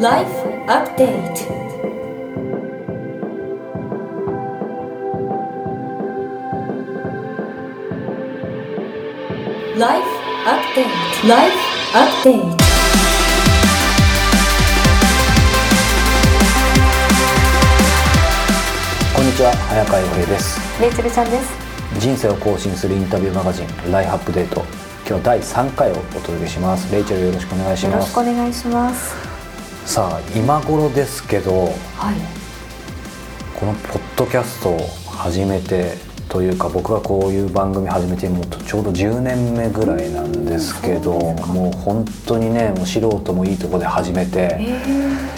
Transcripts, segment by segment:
Life Update. ライフアップデートライフアップデートこんにちは早川洋平ですレイチェルちゃんです。人生を更新するインタビューマガジンライフアップデート今日第3回をお届けします。レイチェルよろしくお願いしよろしますくお願いします。さあ今頃ですけどはい。このポッドキャストを始めてというか僕がこういう番組始めてもうちょうど10年目ぐらいなんですけど、もう本当にねもう素人もいいとこで始めて、え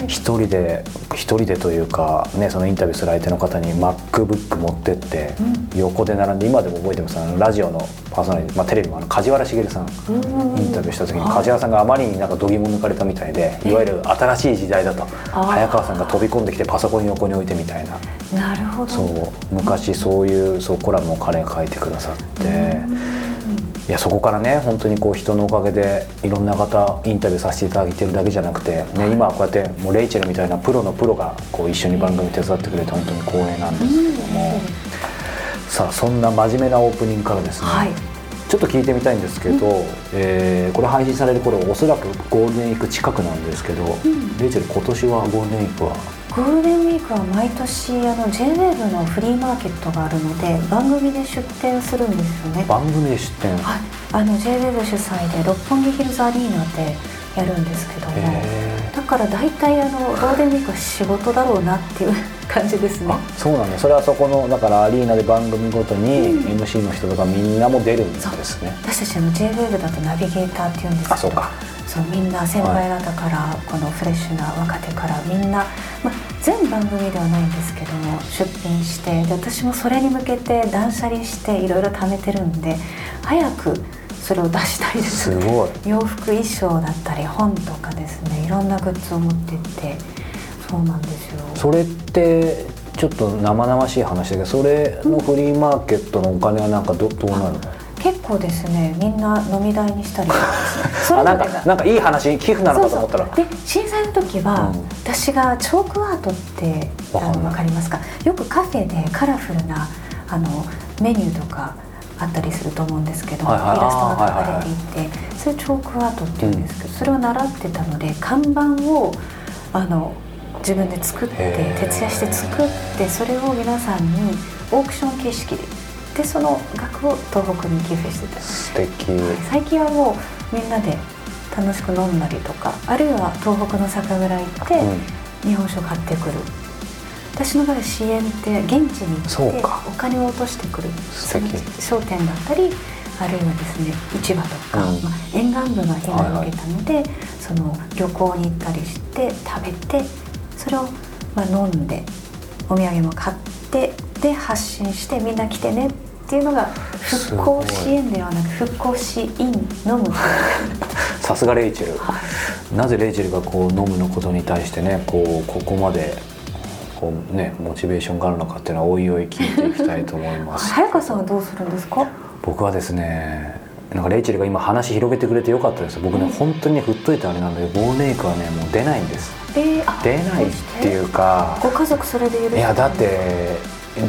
一人で一人でというか、ね、そのインタビューする相手の方に MacBook 持ってって、横で並んで今でも覚えてます。あのラジオのパーソナリティ、まあ、テレビもあの梶原茂さんうんインタビューした時に梶原さんがあまりになんか度肝抜かれたみたいでいわゆる新しい時代だと早川さんが飛び込んできてパソコン横に置いてみたいな。ー、なるほど。そう昔そういうそうコラムを彼が書いてくださって。いやそこからね本当にこう人のおかげでいろんな方インタビューさせていただいてるだけじゃなくて、ね、今はこうやってもうレイチェルみたいなプロのプロがこう一緒に番組手伝ってくれて本当に光栄なんですけども、さあそんな真面目なオープニングからですね、はい。ちょっと聞いてみたいんですけど、えーこれ配信される頃おそらくゴールデンウィーク近くなんですけど、レイチェル今年はゴールデンウィークは？ゴールデンウィークは毎年あの J-WAVE のフリーマーケットがあるので番組で出店するんですよね。番組で出展、はい。あの J-WAVE 主催で六本木ヒルズアリーナでやるんですけども。へだから大体あのゴールデンウィークは仕事だろうなっていう感じですね。あ。そうなんだそれはそこのだからアリーナで番組ごとにうん。MC の人とかみんなも出るんですね、私たちあの J-WAVE だとナビゲーターっていうんですけどあそうか。そうみんな先輩方からこのフレッシュな若手からみんな、まあ、全番組ではないんですけども出品してで私もそれに向けて断捨離していろいろ貯めてるんで早くそれを出したいです。すごい。洋服衣装だったり本とかですねいろんなグッズを持ってって。そうなんですよ。それってちょっと生々しい話だけどそれのフリーマーケットのお金はなんかどどうなるの結構ですねみんな飲み代にしたりとかです。ね あなんかなんかいい話寄付なのかと思ったら。で震災の時は、うん。私がチョークアートってあのわかりますか？よくカフェでカラフルなあのメニューとかあったりすると思うんですけど、はいはい。イラストがあーはいはいはい。描かれていて、それチョークアートっていうんですけど、それを習ってたので看板をあの自分で作って徹夜して作ってそれを皆さんにオークション形式ででその額を東北に寄付してた。素敵。最近はもうみんなで楽しく飲んだりとかあるいは東北の酒蔵行ってうん。日本酒を買ってくる、私の場合支援って現地に行ってお金を落としてくる商店だったりあるいはですね市場とか、うん。まあ、沿岸部が被害を受けたので、その旅行に行ったりして食べてそれをまあ飲んでお土産も買ってで発信してみんな来てねっていうのが復興支援ではなく復興支援飲む。さすがレイチェル。なぜレイチェルがこう飲むのことに対してねこうここまでこうねモチベーションがあるのかっていうのはおいおい聞いていきたいと思います。早川さんはどうするんですか？僕はですねなんかレイチェルが今話広げてくれてよかったです。僕ね本当にね振っといてあれなんだけどゴールデンウィークはねもう出ないんです。えーあ出ないっていうかご家族それで許していやだって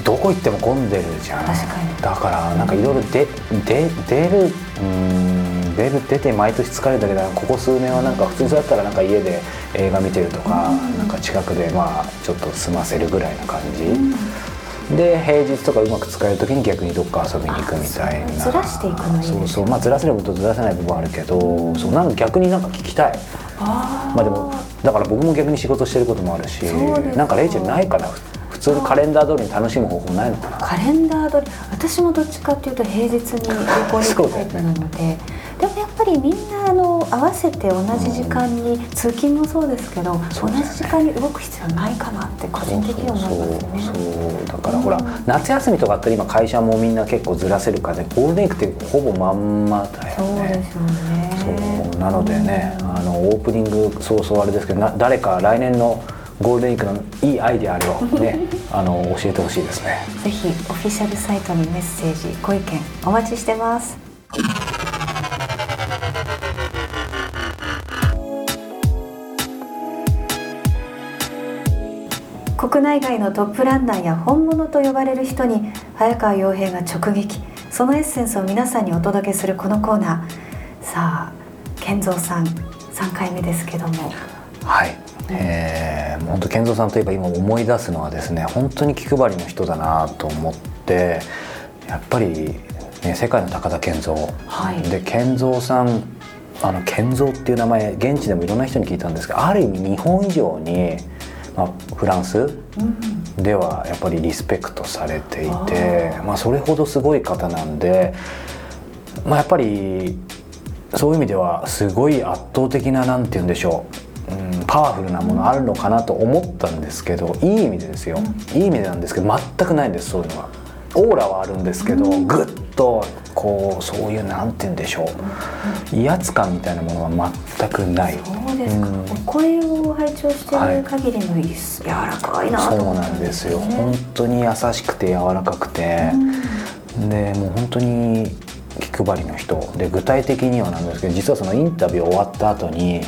どこ行っても混んでるじゃん。確かに。だからなんかいろいろでで出るうーん出る出て毎年疲れるだけだここ数年はなんか普通だったらなんか家で映画見てるとか、なんか近くでまあちょっと済ませるぐらいな感じ、で平日とかうまく使える時に逆にどっか遊びに行くみたいな。ずらしていくのいいですね。そうそう。まあずらせる部分とずらせない部分はあるけど、そうなんか逆になんか聞きたい。まあでもだから僕も逆に仕事してることもあるしなんかレイチェルないかな？普通にカレンダー通りに楽しむ方法ないのかな？カレンダー通り。私もどっちかっていうと平日に旅行に行くタイプなので、でもやっぱりみんなあの合わせて同じ時間に、通勤もそうですけど、ね。同じ時間に動く必要ないかなって個人的には思いますね。そうそう。そうだからほら夏休みとかあったら今会社もみんな結構ずらせるからねゴールデンウィークってほぼまんまだよそうねですよね。そうなのでねあのオープニング早々あれですけどな誰か来年のゴールデンウィークのいいアイデアあれをね あの教えてほしいですね。ぜひオフィシャルサイトにメッセージご意見お待ちしてます国内外のトップランナーや本物と呼ばれる人に早川洋平が直撃。そのエッセンスを皆さんにお届けするこのコーナー。さあ健三さん3回目ですけども。はい、えー、本当健三さんといえば今思い出すのはですね本当に気配りの人だなと思ってやっぱり、ね、世界の高田健三、はい。で健三さんあの健三っていう名前現地でもいろんな人に聞いたんですけどある意味日本以上に、まあ、フランスうん。ではやっぱりリスペクトされていてまあ、それほどすごい方なんで、まあ、やっぱりそういう意味ではすごい圧倒的ななんて言うんでしょう、うん、パワフルなものあるのかなと思ったんですけどいい意味でですよ、いい意味でなんですけど全くないんですそういうのは。オーラはあるんですけど、ぐっとこうそういうなんて言うんでしょう威圧感みたいなものは全くない。そうですか、うん。お声を拝聴している限りのい柔らかいなとそうなんんですよ。ね本当に優しくて柔らかくて、でもう本当に気配りの人。で具体的にはなんですけど実はそのインタビュー終わった後に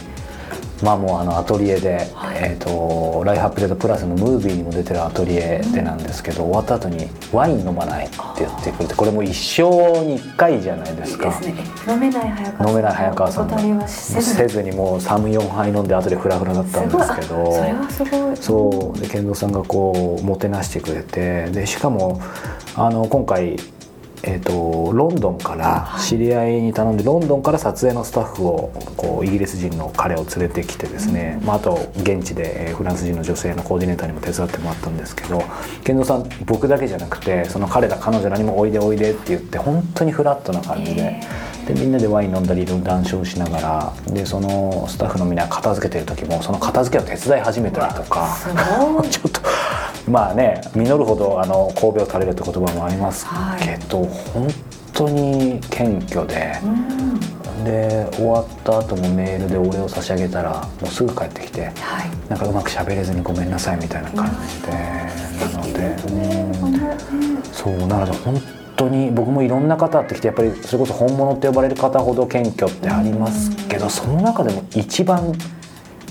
まあもうあのアトリエで、はい。えー、とライフアップデートプラスのムービーにも出てるアトリエでなんですけど、終わった後にワイン飲まないって言ってくれてこれもう一生に一回じゃないですか。飲めない早川さん。飲めない早川さんせずせずにもう34杯飲んで後でフラフラだったんですけすどそれはすごい。そう。で健三さんがこうもてなしてくれて。でしかもあの今回、えー、とロンドンから知り合いに頼んでロンドンから撮影のスタッフをこうイギリス人の彼を連れてきてですね、まあ、あと現地でえーフランス人の女性のコーディネーターにも手伝ってもらったんですけど健三さん僕だけじゃなくてその彼ら彼女らにも「おいでおいで」って言って本当にフラットな感じで。でみんなでワイン飲んだり談笑しながらでそのスタッフのみんなが片付けてる時もその片付けを手伝い始めたりとか。ちょっとまあね実るほどあの神戸を垂れるって言葉もありますけど、本当に謙虚で、うん。で終わった後もメールでお礼を差し上げたらもうすぐ帰ってきてはい。なんかうまく喋れずにごめんなさいみたいな感じで、なので、うんそうなので本当に僕もいろんな方ってきてやっぱりそれこそ本物って呼ばれる方ほど謙虚ってありますけどその中でも一番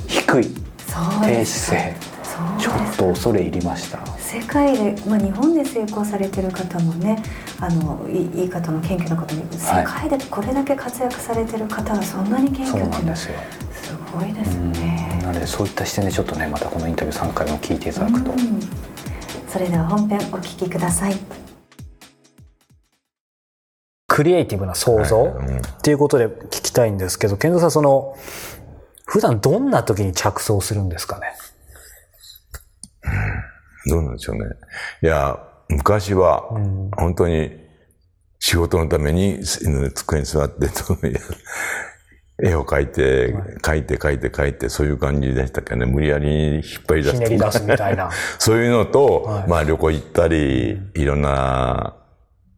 低い低姿勢。そうちょっと恐れ入りました。世界で、まあ、日本で成功されてる方もねあのいいい方も謙虚な方も世界でこれだけ活躍されてる方がそんなに謙虚っていうのはなんですよ。すごいですうん。ね。なのでそういった視点でちょっとねまたこのインタビュー3回も聞いていただくと。うん。それでは本編お聞きください。クリエイティブな想像っていうことで聞きたいんですけど、健三さんその、普段どんな時に着想するんですかね？どうなんでしょうね。いや、昔は、本当に仕事のためにす机に座って、絵を描いて、描いて描いて描いて、そういう感じでしたけどね、無理やり引っ張り出す。ひねり出すみたいな。そういうのと、はい。まあ旅行行ったり、いろんな、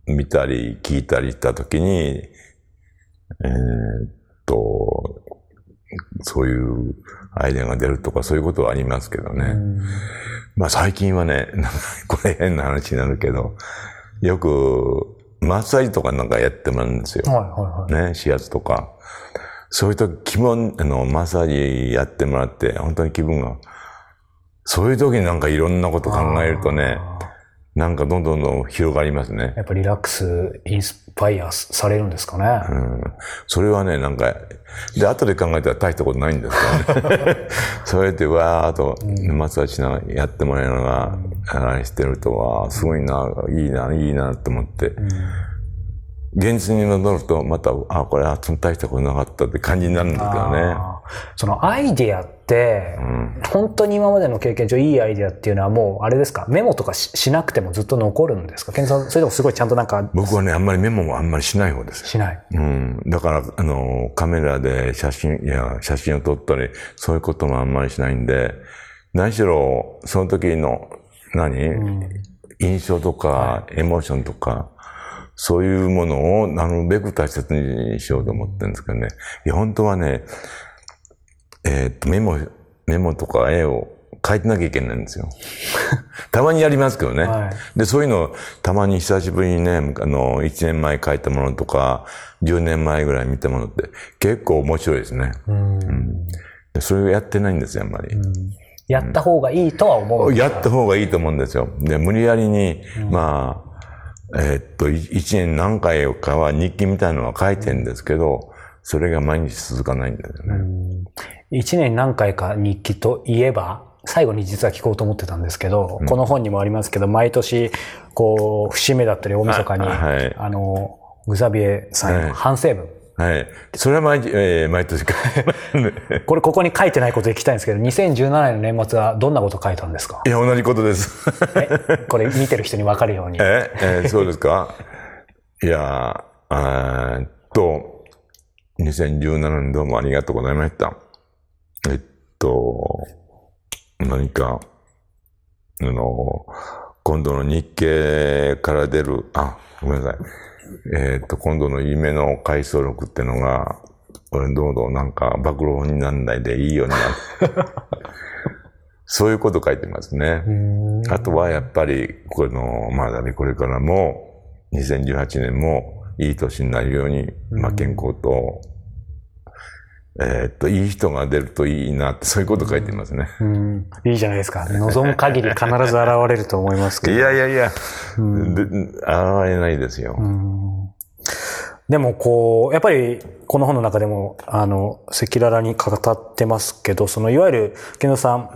見たり、聞いたりしたときに、えーっと、そういうアイデアが出るとかそういうことはありますけどね。まあ最近はね、これ変な話になるけど、よくマッサージとかなんかやってもらうんですよ。はいはいはい。ね、指圧とか。そういう時、気分、あの、マッサージやってもらって、本当に気分が、そういう時になんかいろんなこと考えるとね、なんかどんどんどん広がりますね。やっぱリラックス、インスパイアされるんですかね。うん。それはね、なんか、で、後で考えたら大したことないんですけどね。そうやってわーっと、マッサージしながらやってもらえるのが、あれしてると、わーすごいな、いいな、いいなって思って。現実に戻ると、また、あ、これは大したことなかったって感じになるんですけどね。そのアイディアって、ん本当に今までの経験上いいアイディアっていうのはもう、あれですか？メモとかししなくてもずっと残るんですか？健三さん、それでもすごいちゃんとなんか、僕はね、あんまりメモもあんまりしない方です。しない。うん。だから、あの、カメラで写真、いや、写真を撮ったり、そういうこともあんまりしないんで、何しろ、その時の、何、印象とか、エモーションとか、そういうものをなるべく大切にしようと思ってるんですけどね。いや、本当はね、えーっと、メモ、メモとか絵を描いてなきゃいけないんですよ。たまにやりますけどね。はで、そういうの、たまに久しぶりにね、あの、1年前描いたものとか、10年前ぐらい見たものって、結構面白いですね。うん。でそれをやってないんですよ、あんまり。やった方がいいとは思う。やった方がいいと思うんですよ。で、無理やりに、まあ、えーっと、い一年何回かは日記みたいなのは書いてるんですけど、それが毎日続かないんですよね。一年何回か日記といえば、最後に実は聞こうと思ってたんですけど、この本にもありますけど、毎年、こう、節目だったり大晦日に、あはいあの、グザビエさんへのはい反省文。はい。それは毎日、えー毎年。これ、ここに書いてないことで聞きたいんですけど、2017年の年末はどんなこと書いたんですか？いや、同じことです。えこれ見てる人に分かるように。え、えーそうですか？いやー、えーっと、2017年どうもありがとうございました。えっと、何か、あの、今度の日経から出る、あ、ごめんなさい。えっと、今度の夢の回想録ってのが、俺どうぞなんか暴露本にならないでいいようになる。そういうこと書いてますね。あとはやっぱり、この、まだね、これからも、2018年もいい年になるように、まあ健康と、えーっと、いい人が出るといいなって、そういうこと書いてますね。うんいいじゃないですか。望む限り必ず現れると思いますけいど。やいやいや、で現れないですよ。でもこう、やっぱりこの本の中でも、あの、赤裸々に語ってますけど、そのいわゆる、健三さん、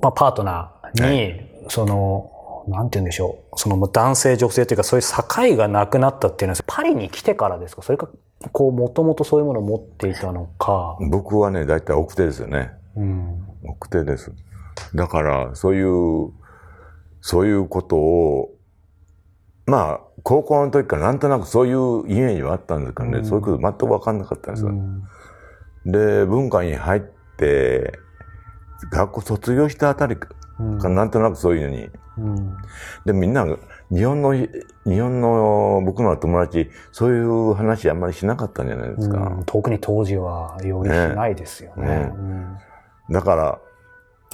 まあ、パートナーに、その、なんて言うんでしょう。その男性女性というかそういう境がなくなったっていうのは、パリに来てからですか？それか、こう、もともとそういうものを持っていたのか。僕はね、大体奥手ですよね。うん。奥手です。だから、そういう、そういうことを、まあ、高校の時からなんとなくそういうイメージはあったんですけどね、そういうこと全く分かんなかったんですよ。で、文化に入って、学校卒業したあたりか、なんとなくそういうのに。うん。で、みんな、日本の、日本の僕の友達、そういう話あんまりしなかったんじゃないですか。うん特に当時は容易しないですよね。ねうんだから、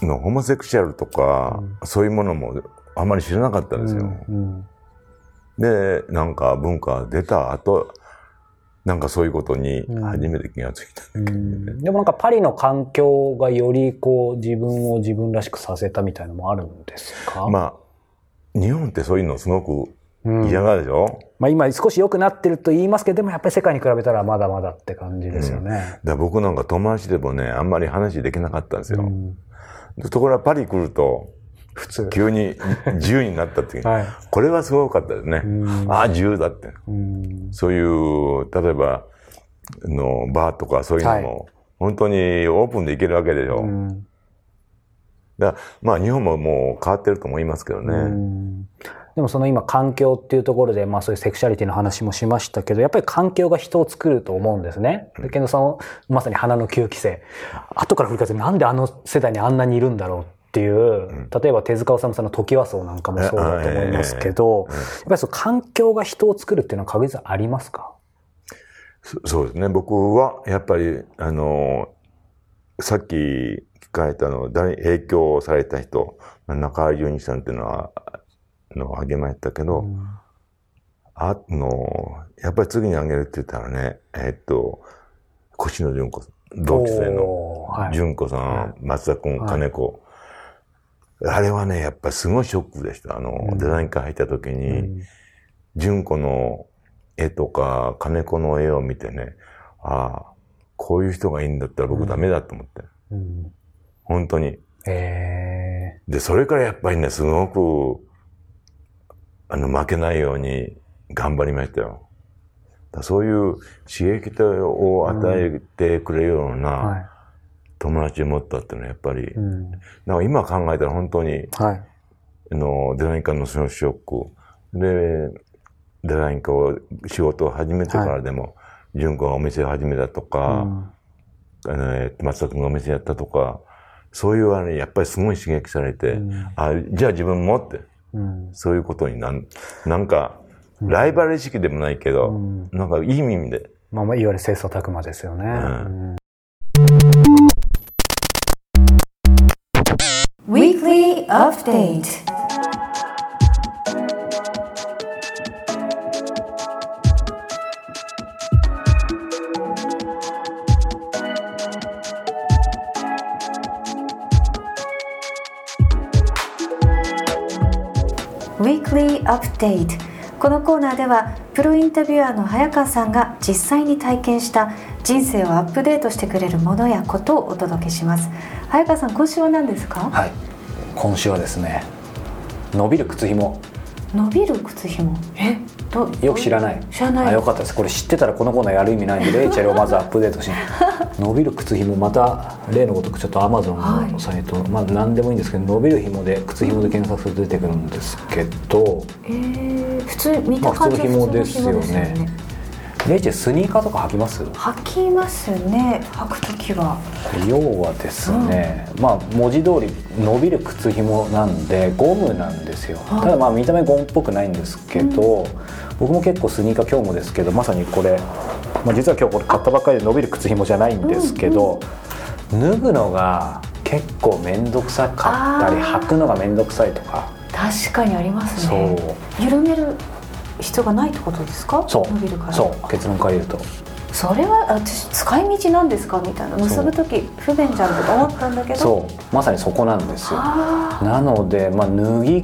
のホモセクシャルとか、そういうものもあんまり知らなかったんですよ。うんで、なんか文化出た後、なんかそういうことに初めて気がついた。うん。でもなんかパリの環境がよりこう自分を自分らしくさせたみたいなのもあるんですか？まあ、日本ってそういうのすごくうん。嫌がるでしょ、まあ今少し良くなってると言いますけど、でもやっぱり世界に比べたらまだまだって感じですよね。だから僕なんか友達でもね、あんまり話できなかったんですよ。ところがパリ来ると、普通。急に自由になったっていう。はいこれはすごかったですね。ああ、自由だって。うんそういう、例えば、あの、バーとかそういうのも、本当にオープンで行けるわけでしょ。うんだまあ日本ももう変わってると思いますけどね。うんでもその今環境っていうところで、まあそういうセクシャリティの話もしましたけど、やっぱり環境が人を作ると思うんですね。で、健三さんはまさに花の9期生。後から振り返ってなんであの世代にあんなにいるんだろうっていう、例えば手塚治虫さんの時はそうなんかもそうだと思いますけど、やっぱりその環境が人を作るっていうのは確実にありますか？そそうですね。僕は、やっぱり、あの、さっき聞かれたの、大影響された人、まあ中井淳一さんっていうのは、のを挙げましたけど、あの、やっぱり次に挙げるって言ったらね、えっと、越野純子同期生の純子さん、松田君、金子。あれはね、やっぱりすごいショックでした。あの、デザイン科入った時に、純子の絵とか、金子の絵を見てね、ああ、こういう人がいいんだったら僕ダメだと思って。うん本当に。えで、それからやっぱりね、すごく、あの、負けないように頑張りましたよ。だそういう刺激を与えてくれるようーなは友達を持ったっていうのはやっぱり、い。うんなんか今考えたら本当に、はい。あの、デザイン科のそのショック。で、デザイン科を、仕事を始めてからでも、純子がお店を始めたとか、あのえー松田君がお店やったとか、そういうあれ、やっぱりすごい刺激されて、あ、じゃあ自分もって、うんそういうことになん、なんか、ライバル意識でもないけど、なんかいい意味で、まあまあ、いわゆる切磋琢磨ですよね。んうん Weekly Update. このコーナーではプロインタビュアーの早川さんが実際に体験した人生をアップデートしてくれるものやことをお届けします。早川さん今週は何ですか？はい。今週はですね伸びる靴ひも伸びる靴ひもえ？どよく知らない。知らない。あよかったです。これ知ってたらこのコーナーやる意味ないんで レイチェルをまずアップデートし伸びる靴ひもまた例のごとくちょっとアマゾンのサイト、まあ何でもいいんですけど伸びるひもで靴ひもで検索すると出てくるんですけどえー、普通見たまあ感じ普通の紐ですよね。普通の紐ですよねレイチェルスニーカーとか履きます？履きますね。履く時は。要はですね、まあ文字通り伸びる靴ひもなんでゴムなんですよ。はい。ただまあ見た目ゴムっぽくないんですけど、僕も結構スニーカー今日もですけどまさにこれ、まあ、実は今日これ買ったばっかりで伸びる靴ひもじゃないんですけど、脱ぐのが結構面倒くさかったり履くのが面倒くさいとか。確かにありますそう。ね緩める必要がないってことですか？そう。伸びるから。そう。結論から言うと。それは私使い道なんですか？みたいな。結ぶ時不便じゃんとか思ったんだけど。そう。まさにそこなんですよ。あなので、まあ、脱ぎ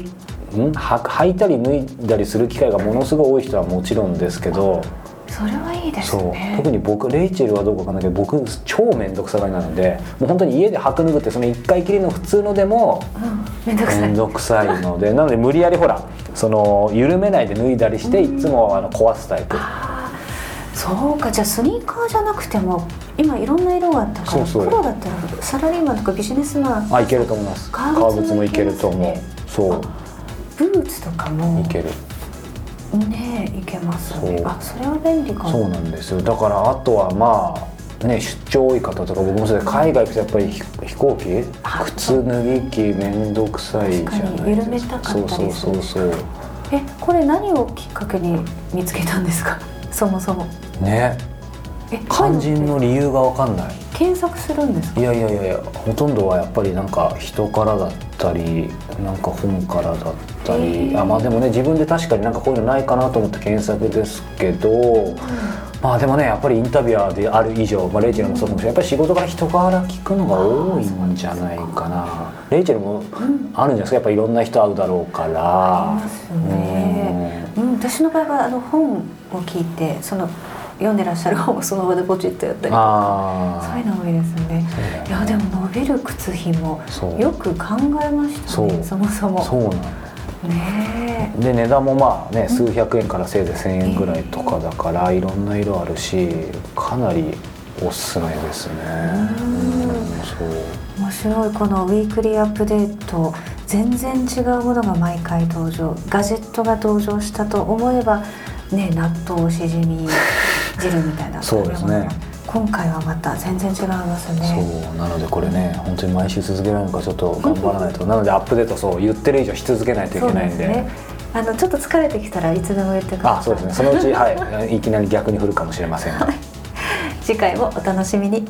ん？は履いたり脱いだりする機会がものすごい多い人はもちろんですけどーそれはいいですね。特に僕レイチェルはどうかわかんないけど僕超面倒くさがりなのでもう本当に家で履く脱ぐってその1回きりの普通のでもうん。めんどくさい。面倒くさいのでなので無理やりほらその緩めないで脱いだりしていつもあの壊すタイプ。そうかじゃあスニーカーじゃなくても今いろんな色があったからそうそう。プロだったらサラリーマンとかビジネスマン。あいけると思います。革革靴もいけると思う。そう。ブーツとかも。いけるねいけますね。あそれは便利かも。そうなんですよ。だからあとはまあね出張多い方とか僕もそうで海外行くとやっぱり飛飛行機？あ靴脱ぎ機面倒くさいじゃない緩めたかっそうそうそうそう。えこれ何をきっかけに見つけたんですか？そもそも。ね。え肝心の理由が分かんない。検索するんですか？いやいやいやいやほとんどはやっぱりなんか人からだったりなんか本からだったへりーあまあでもね自分で確かになんかこういうのないかなと思って検索ですけど、まあでもねやっぱりインタビュアーである以上、まあ、レイチェルもそうかもしれない。やっぱり仕事から人から聞くのが多いんじゃないかな。レイチェルもあるんじゃないですか。やっぱりいろんな人会うだろうから。ね。うん、私の場合はあの本を聞いてその読んでらっしゃる本をその場でポチッとやったりとかあそういうの多いですね。ね。いやでも伸びる靴ひもよく考えましたそう。ねそもそも。そうなのね。で値段もまあね数百円からせいぜい1000円ぐらいとかだからいろんな色あるしかなりおすすめですね。うん。そう。え面白い。このウィークリーアップデート全然違うものが毎回登場。ガジェットが登場したと思えばね納豆しじみ汁みたいな そうですね今回はまた全然違いますそねうなのでこれね本当に毎週続けられるのかちょっと頑張らないと。なのでアップデートそう言ってる以上し続けないといけないんで。ね。あのちょっと疲れてきたらいつでも言ってください。あそうですね。そのうちはい。いきなり逆に振るかもしれませんが。次回もお楽しみに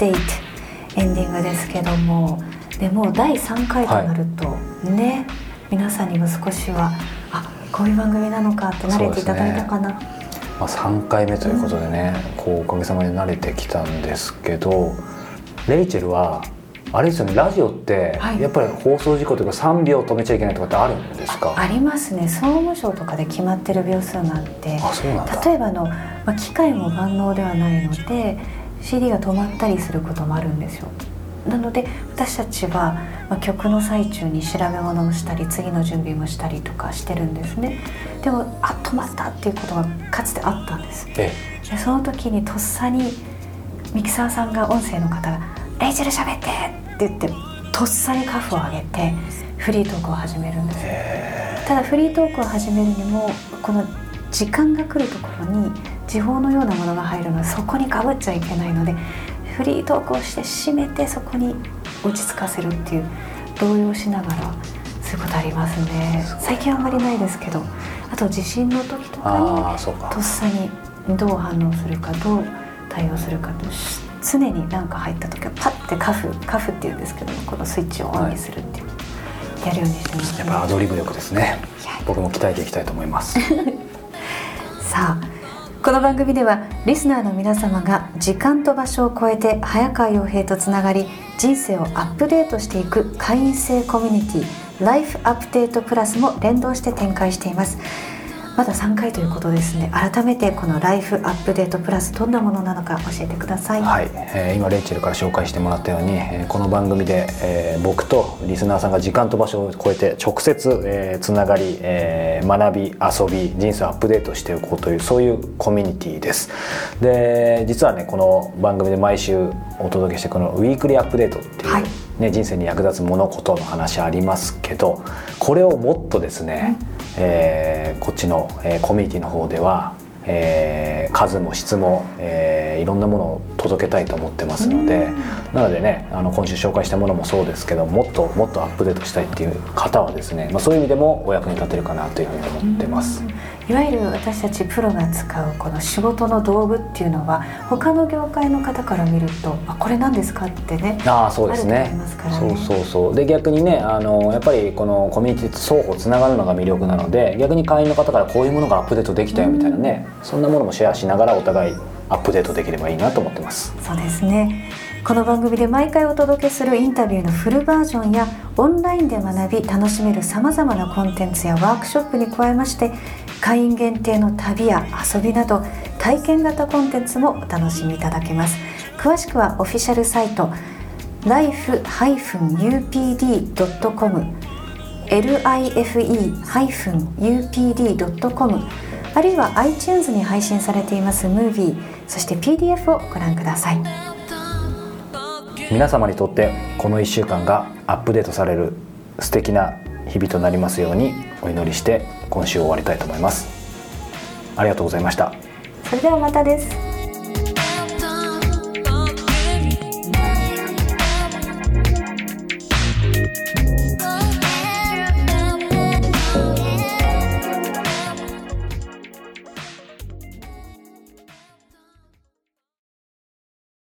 デートエンディングですけどもでもう第3回となると、ね皆さんにも少しはあこういう番組なのかって慣れていただいたかな、まあ、3回目ということでね、こうおかげさまで慣れてきたんですけどレイチェルはあれですよねラジオってはい。やっぱり放送事故というか3秒止めちゃいけないとかってあるんですか？ありますね。総務省とかで決まってる秒数があって。あそうなんだ。例えばあの、まあ、機械も万能ではないので CD が止まったりすることもあるんですよ。なので私たちは、まあ、曲の最中に調べ物をしたり次の準備もしたりとかしてるんですね。でもあ止まったっていうことがかつてあったんです。えでその時にとっさにミキサーさんが音声の方が「レイチェル喋って!」って言ってとっさにカフを上げてフリートークを始めるんです。ただフリートークを始めるにもこの時間が来るところに時報のようなものが入るのでそこにかぶっちゃいけないのでフリートークをして締めてそこに落ち着かせるっていう動揺しながらそういうことありますね。最近はあんまりないですけどあと地震の時とかにとっさにどう反応するかどう対応するかとし常に何か入った時はパッてカフカフっていうんですけどもこのスイッチをオンにするっていう、やるようにしてます、やっぱアドリブ力ですね。僕も鍛えていきたいと思います。さあこの番組ではリスナーの皆様が時間と場所を超えて早川洋平とつながり人生をアップデートしていく会員制コミュニティライフアップデートプラスも連動して展開しています。まだ3回ということですね。改めてこのライフアップデートプラスどんなものなのか教えてください。はい、えー今レイチェルから紹介してもらったように、えーこの番組で、えー僕とリスナーさんが時間と場所を超えて直接、えーつながり、えー学び遊び人生をアップデートしていこうというそういうコミュニティです。で実はねこの番組で毎週お届けしてこのウィークリーアップデートっていう、はい。ね、人生に役立つ物事の話ありますけどこれをもっとですね、えーこっちの、えーコミュニティの方では、えー数も質も、えーいろんなものを届けたいと思ってますのでなのでねあの今週紹介したものもそうですけどもっともっとアップデートしたいっていう方はですね、まあ、そういう意味でもお役に立てるかなというふうに思ってます。いわゆる私たちプロが使うこの仕事の道具っていうのは他の業界の方から見るとあこれ何ですかってねああそうですね。ね。そうそうそう。で逆にねあのやっぱりこのコミュニティと双方つながるのが魅力なので逆に会員の方からこういうものがアップデートできたよみたいなね、そんなものもシェアしながらお互いアップデートできればいいなと思ってます。そうですね。この番組で毎回お届けするインタビューのフルバージョンやオンラインで学び楽しめるさまざまなコンテンツやワークショップに加えまして会員限定の旅や遊びなど体験型コンテンツもお楽しみいただけます。詳しくはオフィシャルサイト life-upd.com life-upd.com あるいは iTunes に配信されていますムービーそして PDF をご覧ください。皆様にとってこの1週間がアップデートされる素敵な日々となりますようにお祈りして今週終わりたいと思います。ありがとうございました。それではまたです